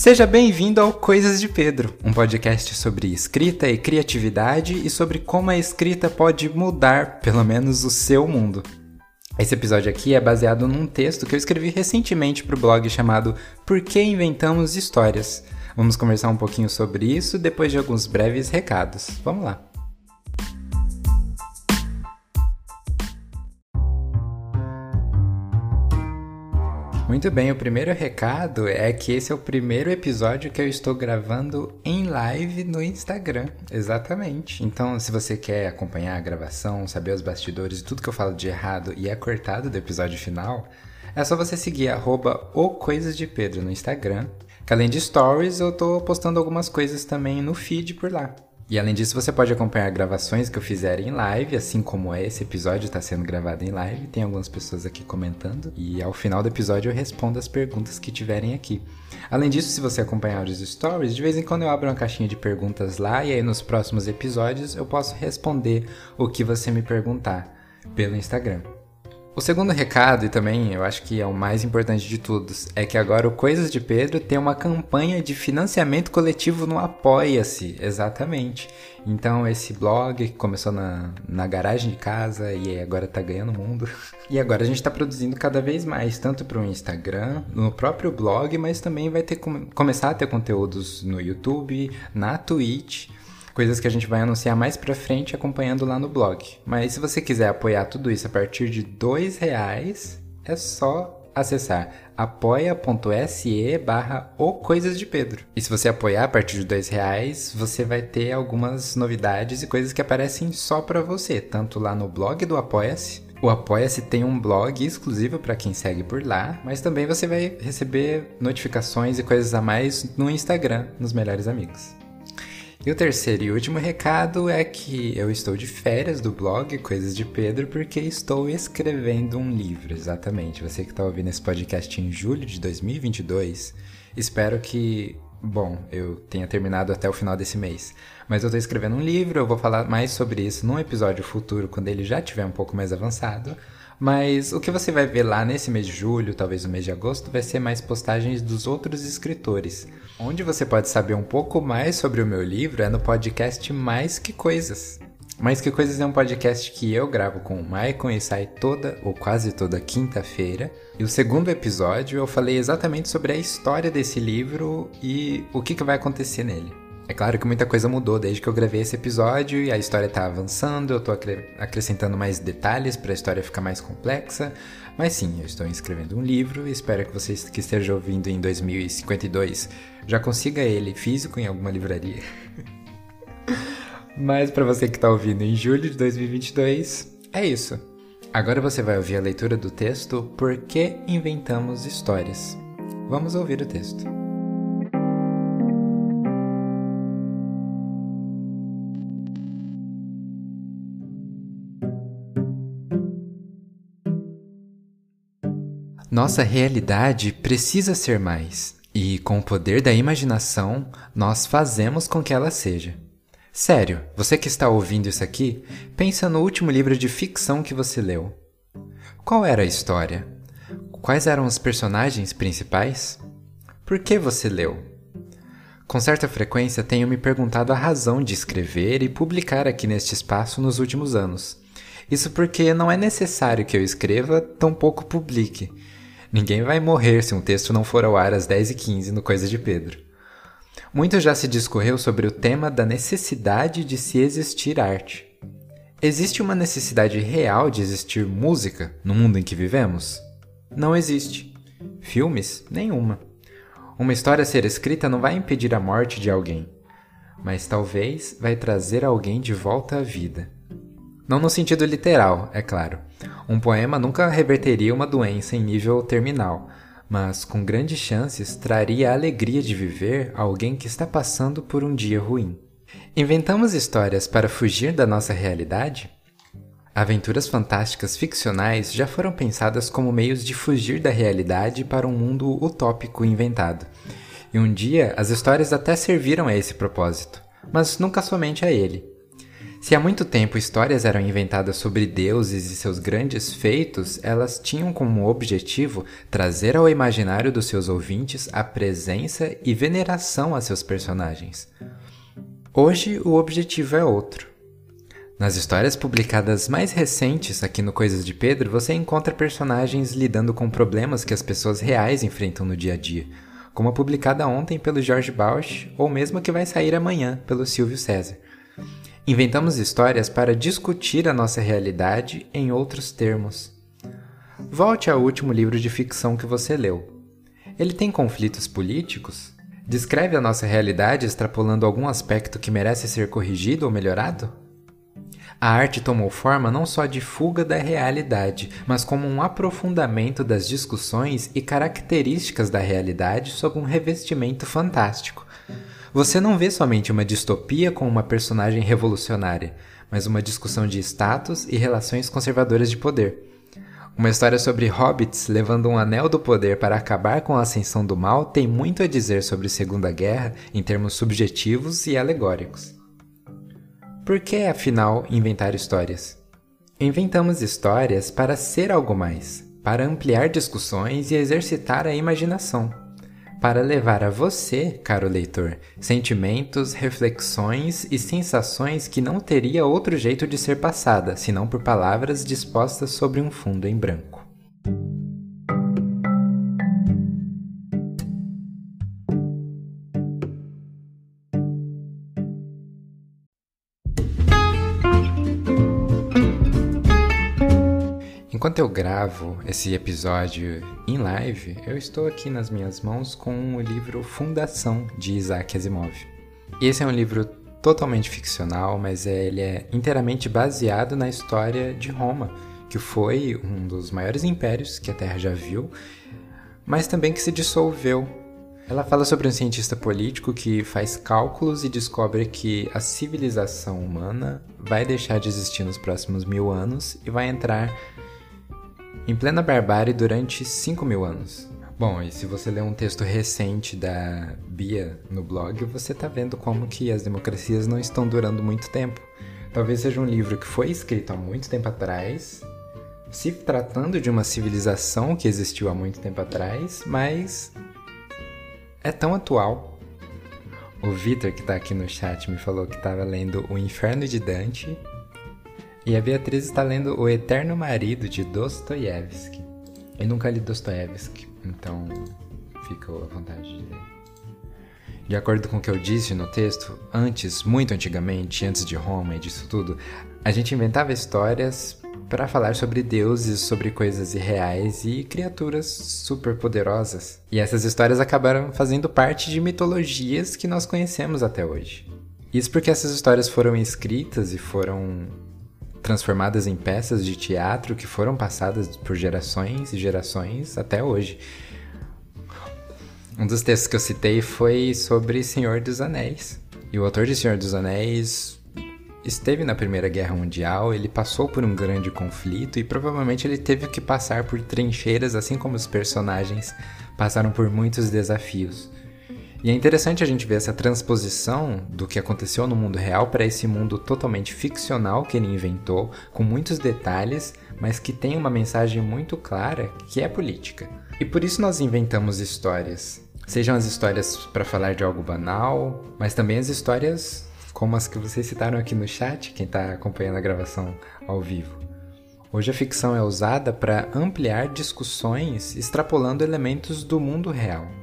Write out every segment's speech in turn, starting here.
Seja bem-vindo ao Coisas de Pedro, um podcast sobre escrita e criatividade e sobre como a escrita pode mudar, pelo menos, o seu mundo. Esse episódio aqui é baseado num texto que eu escrevi recentemente para o blog chamado Por que Inventamos Histórias? Vamos conversar um pouquinho sobre isso depois de alguns breves recados. Vamos lá! Muito bem, o primeiro recado é que esse é o primeiro episódio que eu estou gravando em live no Instagram. Exatamente. Então, se você quer acompanhar a gravação, saber os bastidores tudo que eu falo de errado e é cortado do episódio final, é só você seguir arroba o Coisas de Pedro no Instagram. Que além de stories, eu tô postando algumas coisas também no feed por lá. E além disso, você pode acompanhar gravações que eu fizer em live, assim como esse episódio está sendo gravado em live. Tem algumas pessoas aqui comentando. E ao final do episódio eu respondo as perguntas que tiverem aqui. Além disso, se você acompanhar os stories, de vez em quando eu abro uma caixinha de perguntas lá e aí nos próximos episódios eu posso responder o que você me perguntar pelo Instagram. O segundo recado, e também eu acho que é o mais importante de todos, é que agora o Coisas de Pedro tem uma campanha de financiamento coletivo no Apoia-se, exatamente. Então esse blog que começou na, na garagem de casa e agora tá ganhando mundo. E agora a gente tá produzindo cada vez mais, tanto para o Instagram, no próprio blog, mas também vai ter começar a ter conteúdos no YouTube, na Twitch coisas que a gente vai anunciar mais pra frente acompanhando lá no blog. Mas se você quiser apoiar tudo isso a partir de dois reais, é só acessar apoia.se barra o Coisas de Pedro. E se você apoiar a partir de dois reais, você vai ter algumas novidades e coisas que aparecem só para você, tanto lá no blog do Apoia-se. O Apoia-se tem um blog exclusivo para quem segue por lá, mas também você vai receber notificações e coisas a mais no Instagram, nos Melhores Amigos. E o terceiro e último recado é que eu estou de férias do blog Coisas de Pedro porque estou escrevendo um livro, exatamente. Você que está ouvindo esse podcast em julho de 2022, espero que, bom, eu tenha terminado até o final desse mês. Mas eu estou escrevendo um livro, eu vou falar mais sobre isso num episódio futuro quando ele já estiver um pouco mais avançado. Mas o que você vai ver lá nesse mês de julho, talvez no mês de agosto, vai ser mais postagens dos outros escritores. Onde você pode saber um pouco mais sobre o meu livro é no podcast Mais Que Coisas. Mais Que Coisas é um podcast que eu gravo com o Maicon e sai toda ou quase toda quinta-feira. E o segundo episódio eu falei exatamente sobre a história desse livro e o que, que vai acontecer nele. É claro que muita coisa mudou desde que eu gravei esse episódio e a história está avançando, eu estou acrescentando mais detalhes para a história ficar mais complexa. Mas sim, eu estou escrevendo um livro e espero que vocês que estejam ouvindo em 2052 já consiga ele físico em alguma livraria. Mas para você que está ouvindo em julho de 2022, é isso. Agora você vai ouvir a leitura do texto Por que Inventamos Histórias? Vamos ouvir o texto. Nossa realidade precisa ser mais, e com o poder da imaginação, nós fazemos com que ela seja. Sério, você que está ouvindo isso aqui, pensa no último livro de ficção que você leu. Qual era a história? Quais eram os personagens principais? Por que você leu? Com certa frequência tenho me perguntado a razão de escrever e publicar aqui neste espaço nos últimos anos. Isso porque não é necessário que eu escreva, tampouco publique. Ninguém vai morrer se um texto não for ao ar às 10h15 no Coisa de Pedro. Muito já se discorreu sobre o tema da necessidade de se existir arte. Existe uma necessidade real de existir música no mundo em que vivemos? Não existe. Filmes? Nenhuma. Uma história ser escrita não vai impedir a morte de alguém, mas talvez vai trazer alguém de volta à vida. Não no sentido literal, é claro. Um poema nunca reverteria uma doença em nível terminal, mas com grandes chances traria a alegria de viver a alguém que está passando por um dia ruim. Inventamos histórias para fugir da nossa realidade? Aventuras fantásticas ficcionais já foram pensadas como meios de fugir da realidade para um mundo utópico inventado. E um dia as histórias até serviram a esse propósito, mas nunca somente a ele. Se há muito tempo histórias eram inventadas sobre deuses e seus grandes feitos, elas tinham como objetivo trazer ao imaginário dos seus ouvintes a presença e veneração a seus personagens. Hoje o objetivo é outro. Nas histórias publicadas mais recentes aqui no Coisas de Pedro, você encontra personagens lidando com problemas que as pessoas reais enfrentam no dia a dia, como a publicada ontem pelo George Bausch ou mesmo a que vai sair amanhã pelo Silvio César. Inventamos histórias para discutir a nossa realidade em outros termos. Volte ao último livro de ficção que você leu. Ele tem conflitos políticos? Descreve a nossa realidade extrapolando algum aspecto que merece ser corrigido ou melhorado? A arte tomou forma não só de fuga da realidade, mas como um aprofundamento das discussões e características da realidade sob um revestimento fantástico. Você não vê somente uma distopia com uma personagem revolucionária, mas uma discussão de status e relações conservadoras de poder. Uma história sobre hobbits levando um anel do poder para acabar com a ascensão do mal tem muito a dizer sobre Segunda Guerra em termos subjetivos e alegóricos. Por que, afinal, inventar histórias? Inventamos histórias para ser algo mais, para ampliar discussões e exercitar a imaginação para levar a você, caro leitor, sentimentos, reflexões e sensações que não teria outro jeito de ser passada, senão por palavras dispostas sobre um fundo em branco. Enquanto eu gravo esse episódio em live, eu estou aqui nas minhas mãos com o livro Fundação de Isaac Asimov. Esse é um livro totalmente ficcional, mas ele é inteiramente baseado na história de Roma, que foi um dos maiores impérios que a Terra já viu, mas também que se dissolveu. Ela fala sobre um cientista político que faz cálculos e descobre que a civilização humana vai deixar de existir nos próximos mil anos e vai entrar em plena barbárie durante 5 mil anos. Bom, e se você ler um texto recente da Bia no blog, você está vendo como que as democracias não estão durando muito tempo. Talvez seja um livro que foi escrito há muito tempo atrás, se tratando de uma civilização que existiu há muito tempo atrás, mas é tão atual. O Vitor, que está aqui no chat, me falou que estava lendo O Inferno de Dante e a Beatriz está lendo O Eterno Marido de Dostoiévski. Eu nunca li Dostoiévski, então fica à vontade de ler. De acordo com o que eu disse no texto, antes, muito antigamente, antes de Roma e disso tudo, a gente inventava histórias para falar sobre deuses, sobre coisas irreais e criaturas superpoderosas. E essas histórias acabaram fazendo parte de mitologias que nós conhecemos até hoje. Isso porque essas histórias foram escritas e foram transformadas em peças de teatro que foram passadas por gerações e gerações até hoje. Um dos textos que eu citei foi sobre Senhor dos Anéis. E o autor de Senhor dos Anéis esteve na Primeira Guerra Mundial, ele passou por um grande conflito e provavelmente ele teve que passar por trincheiras, assim como os personagens passaram por muitos desafios. E é interessante a gente ver essa transposição do que aconteceu no mundo real para esse mundo totalmente ficcional que ele inventou, com muitos detalhes, mas que tem uma mensagem muito clara que é política. E por isso nós inventamos histórias. Sejam as histórias para falar de algo banal, mas também as histórias como as que vocês citaram aqui no chat, quem está acompanhando a gravação ao vivo. Hoje a ficção é usada para ampliar discussões extrapolando elementos do mundo real.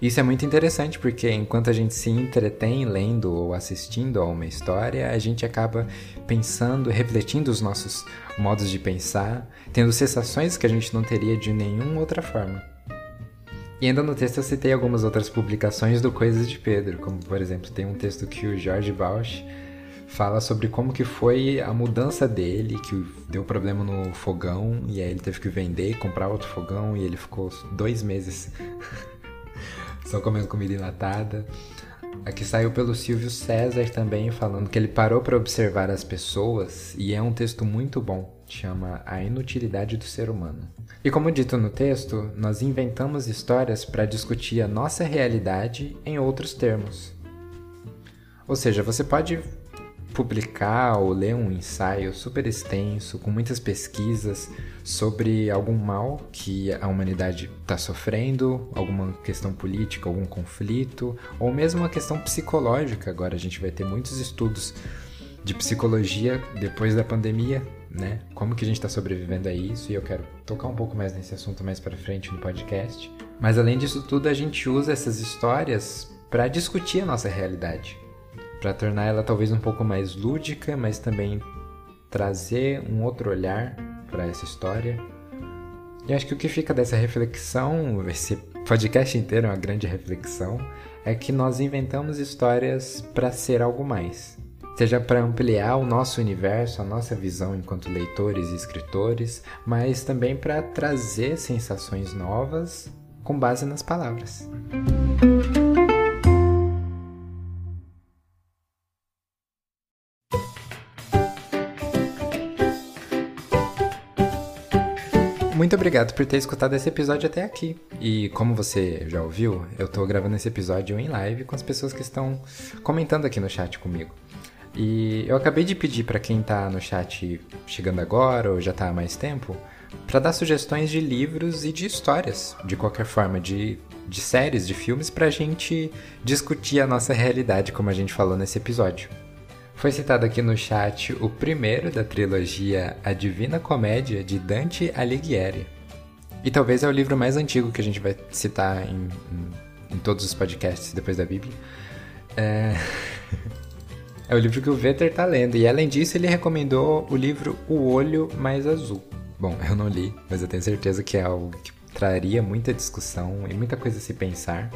Isso é muito interessante porque enquanto a gente se entretém lendo ou assistindo a uma história, a gente acaba pensando, refletindo os nossos modos de pensar, tendo sensações que a gente não teria de nenhuma outra forma. E ainda no texto eu citei algumas outras publicações do Coisas de Pedro, como por exemplo, tem um texto que o George Bausch fala sobre como que foi a mudança dele, que deu problema no fogão e aí ele teve que vender, comprar outro fogão e ele ficou dois meses só comendo comida enlatada. Aqui saiu pelo Silvio César também, falando que ele parou para observar as pessoas e é um texto muito bom, chama A Inutilidade do Ser Humano. E como dito no texto, nós inventamos histórias para discutir a nossa realidade em outros termos. Ou seja, você pode publicar ou ler um ensaio super extenso, com muitas pesquisas sobre algum mal que a humanidade está sofrendo, alguma questão política, algum conflito, ou mesmo uma questão psicológica. Agora a gente vai ter muitos estudos de psicologia depois da pandemia, né? Como que a gente está sobrevivendo a isso? E eu quero tocar um pouco mais nesse assunto mais para frente no podcast. Mas além disso tudo, a gente usa essas histórias para discutir a nossa realidade, para tornar ela talvez um pouco mais lúdica, mas também trazer um outro olhar para essa história. E acho que o que fica dessa reflexão, esse podcast inteiro é uma grande reflexão, é que nós inventamos histórias para ser algo mais. Seja para ampliar o nosso universo, a nossa visão enquanto leitores e escritores, mas também para trazer sensações novas com base nas palavras. Obrigado por ter escutado esse episódio até aqui. E como você já ouviu, eu tô gravando esse episódio em live com as pessoas que estão comentando aqui no chat comigo. E eu acabei de pedir para quem tá no chat chegando agora ou já tá há mais tempo, para dar sugestões de livros e de histórias, de qualquer forma, de, de séries, de filmes, pra gente discutir a nossa realidade, como a gente falou nesse episódio. Foi citado aqui no chat o primeiro da trilogia A Divina Comédia de Dante Alighieri. E talvez é o livro mais antigo que a gente vai citar em, em, em todos os podcasts depois da Bíblia. É... é o livro que o Vetter tá lendo. E além disso, ele recomendou o livro O Olho Mais Azul. Bom, eu não li, mas eu tenho certeza que é algo que traria muita discussão e muita coisa a se pensar.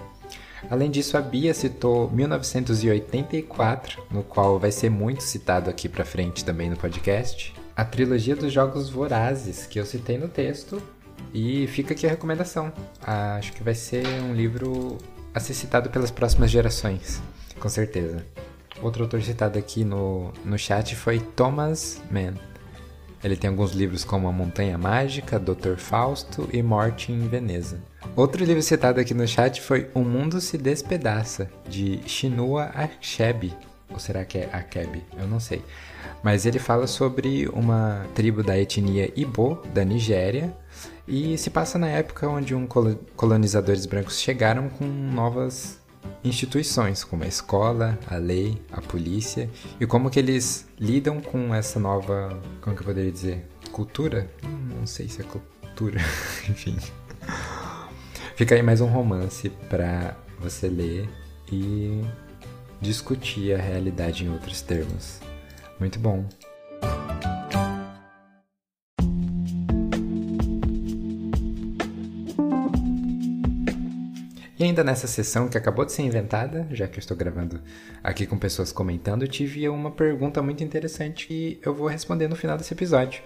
Além disso, a Bia citou 1984, no qual vai ser muito citado aqui pra frente também no podcast. A trilogia dos Jogos Vorazes, que eu citei no texto. E fica aqui a recomendação. Acho que vai ser um livro a ser citado pelas próximas gerações, com certeza. Outro autor citado aqui no, no chat foi Thomas Mann. Ele tem alguns livros como A Montanha Mágica, Dr. Fausto e Morte em Veneza. Outro livro citado aqui no chat foi O Mundo se Despedaça, de Chinua Achebe. Ou será que é Akebe? Eu não sei. Mas ele fala sobre uma tribo da etnia Ibo, da Nigéria, e se passa na época onde um colonizadores brancos chegaram com novas instituições, como a escola, a lei, a polícia, e como que eles lidam com essa nova, como que eu poderia dizer, cultura? Hum, não sei se é cultura, enfim. Fica aí mais um romance para você ler e discutir a realidade em outros termos. Muito bom. Ainda nessa sessão que acabou de ser inventada, já que eu estou gravando aqui com pessoas comentando, tive uma pergunta muito interessante que eu vou responder no final desse episódio.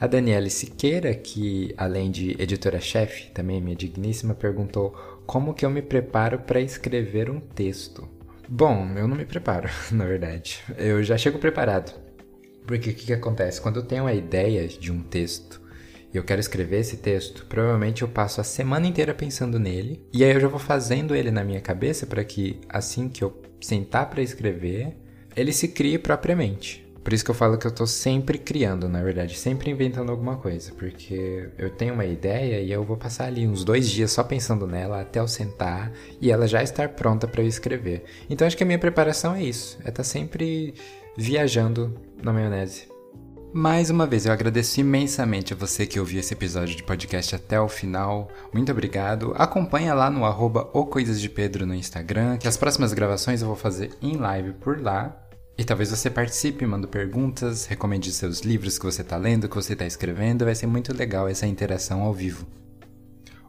A Daniela Siqueira, que além de editora-chefe, também minha digníssima, perguntou como que eu me preparo para escrever um texto. Bom, eu não me preparo, na verdade. Eu já chego preparado. Porque o que, que acontece? Quando eu tenho a ideia de um texto e eu quero escrever esse texto, provavelmente eu passo a semana inteira pensando nele e aí eu já vou fazendo ele na minha cabeça para que assim que eu sentar para escrever, ele se crie propriamente. Por isso que eu falo que eu tô sempre criando, na verdade, sempre inventando alguma coisa, porque eu tenho uma ideia e eu vou passar ali uns dois dias só pensando nela até eu sentar e ela já estar pronta para eu escrever. Então acho que a minha preparação é isso, é estar tá sempre viajando na maionese. Mais uma vez, eu agradeço imensamente a você que ouviu esse episódio de podcast até o final. Muito obrigado. Acompanha lá no arroba no Instagram, que as próximas gravações eu vou fazer em live por lá. E talvez você participe, manda perguntas, recomende seus livros que você está lendo, que você está escrevendo, vai ser muito legal essa interação ao vivo.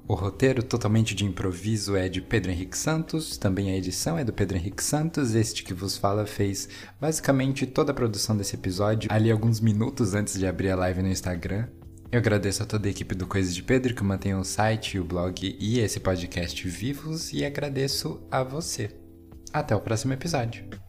O roteiro totalmente de improviso é de Pedro Henrique Santos, também a edição é do Pedro Henrique Santos, este que vos fala fez basicamente toda a produção desse episódio ali alguns minutos antes de abrir a live no Instagram. Eu agradeço a toda a equipe do Coisas de Pedro que mantém o site, o blog e esse podcast vivos e agradeço a você. Até o próximo episódio.